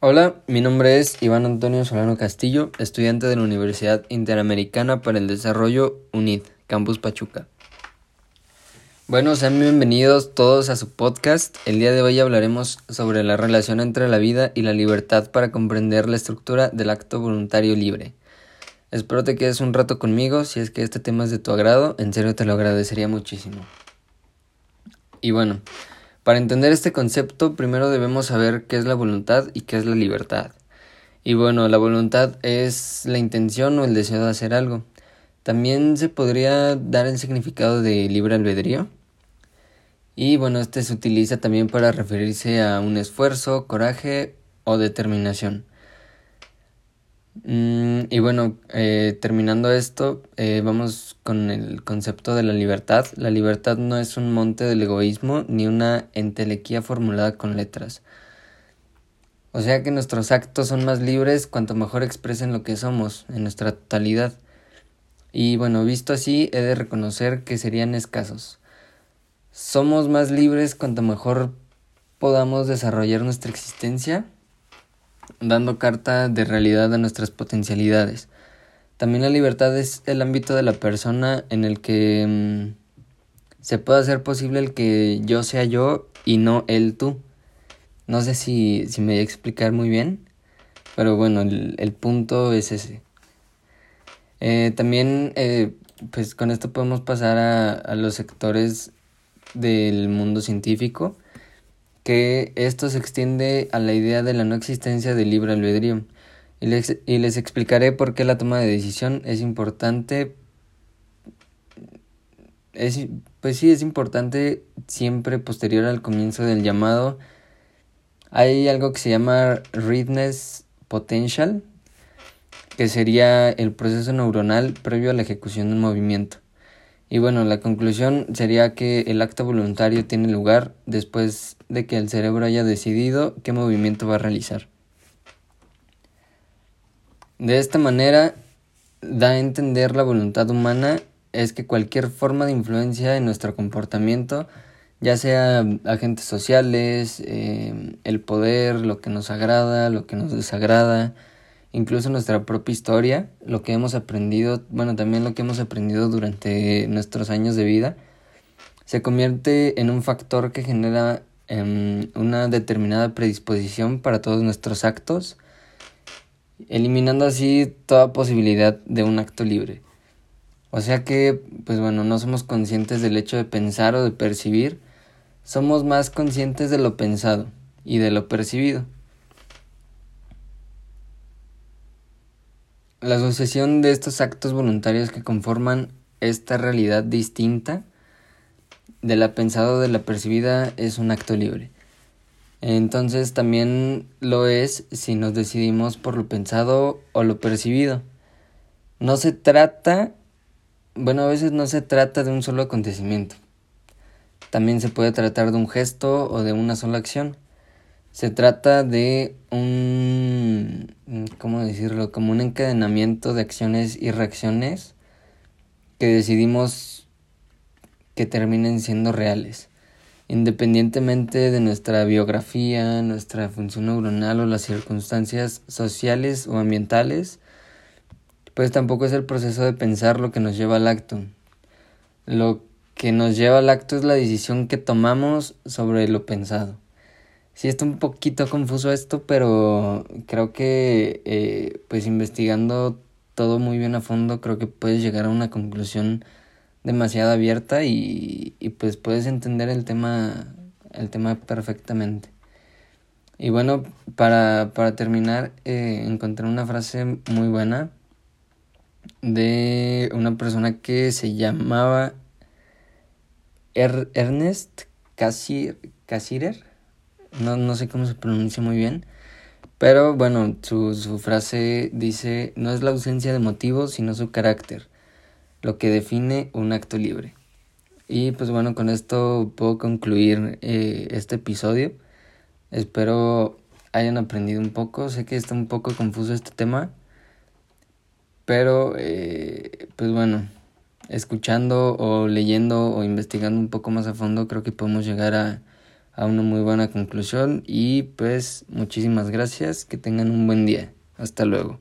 Hola, mi nombre es Iván Antonio Solano Castillo, estudiante de la Universidad Interamericana para el Desarrollo UNID, Campus Pachuca. Bueno, sean bienvenidos todos a su podcast. El día de hoy hablaremos sobre la relación entre la vida y la libertad para comprender la estructura del acto voluntario libre. Espero te quedes un rato conmigo, si es que este tema es de tu agrado, en serio te lo agradecería muchísimo. Y bueno, para entender este concepto, primero debemos saber qué es la voluntad y qué es la libertad. Y bueno, la voluntad es la intención o el deseo de hacer algo. También se podría dar el significado de libre albedrío. Y bueno, este se utiliza también para referirse a un esfuerzo, coraje o determinación. Mm, y bueno, eh, terminando esto, eh, vamos con el concepto de la libertad. La libertad no es un monte del egoísmo ni una entelequía formulada con letras. O sea que nuestros actos son más libres cuanto mejor expresen lo que somos en nuestra totalidad. Y bueno, visto así, he de reconocer que serían escasos. Somos más libres cuanto mejor podamos desarrollar nuestra existencia dando carta de realidad a nuestras potencialidades. También la libertad es el ámbito de la persona en el que mm, se puede hacer posible el que yo sea yo y no él tú. No sé si, si me voy a explicar muy bien, pero bueno, el, punto es ese. Eh, también, eh, pues con esto podemos pasar a, a los sectores del mundo científico que esto se extiende a la idea de la no existencia del libre albedrío. Y les, y les explicaré por qué la toma de decisión es importante. Es, pues sí, es importante siempre posterior al comienzo del llamado. Hay algo que se llama readiness potential, que sería el proceso neuronal previo a la ejecución de un movimiento. Y bueno, la conclusión sería que el acto voluntario tiene lugar después de que el cerebro haya decidido qué movimiento va a realizar. De esta manera, da a entender la voluntad humana es que cualquier forma de influencia en nuestro comportamiento, ya sea agentes sociales, eh, el poder, lo que nos agrada, lo que nos desagrada, incluso nuestra propia historia, lo que hemos aprendido, bueno, también lo que hemos aprendido durante nuestros años de vida, se convierte en un factor que genera em, una determinada predisposición para todos nuestros actos, eliminando así toda posibilidad de un acto libre. O sea que, pues bueno, no somos conscientes del hecho de pensar o de percibir, somos más conscientes de lo pensado y de lo percibido. La sucesión de estos actos voluntarios que conforman esta realidad distinta de la pensada o de la percibida es un acto libre. Entonces también lo es si nos decidimos por lo pensado o lo percibido. No se trata, bueno, a veces no se trata de un solo acontecimiento. También se puede tratar de un gesto o de una sola acción. Se trata de un, ¿cómo decirlo? Como un encadenamiento de acciones y reacciones que decidimos que terminen siendo reales. Independientemente de nuestra biografía, nuestra función neuronal o las circunstancias sociales o ambientales, pues tampoco es el proceso de pensar lo que nos lleva al acto. Lo que nos lleva al acto es la decisión que tomamos sobre lo pensado. Sí está un poquito confuso esto, pero creo que eh, pues investigando todo muy bien a fondo creo que puedes llegar a una conclusión demasiado abierta y, y pues puedes entender el tema el tema perfectamente. Y bueno, para, para terminar, eh, encontré una frase muy buena de una persona que se llamaba er-, Ernest Cassirer no, no sé cómo se pronuncia muy bien. Pero bueno, su, su frase dice, no es la ausencia de motivos, sino su carácter, lo que define un acto libre. Y pues bueno, con esto puedo concluir eh, este episodio. Espero hayan aprendido un poco. Sé que está un poco confuso este tema. Pero eh, pues bueno, escuchando o leyendo o investigando un poco más a fondo creo que podemos llegar a a una muy buena conclusión y pues muchísimas gracias, que tengan un buen día. Hasta luego.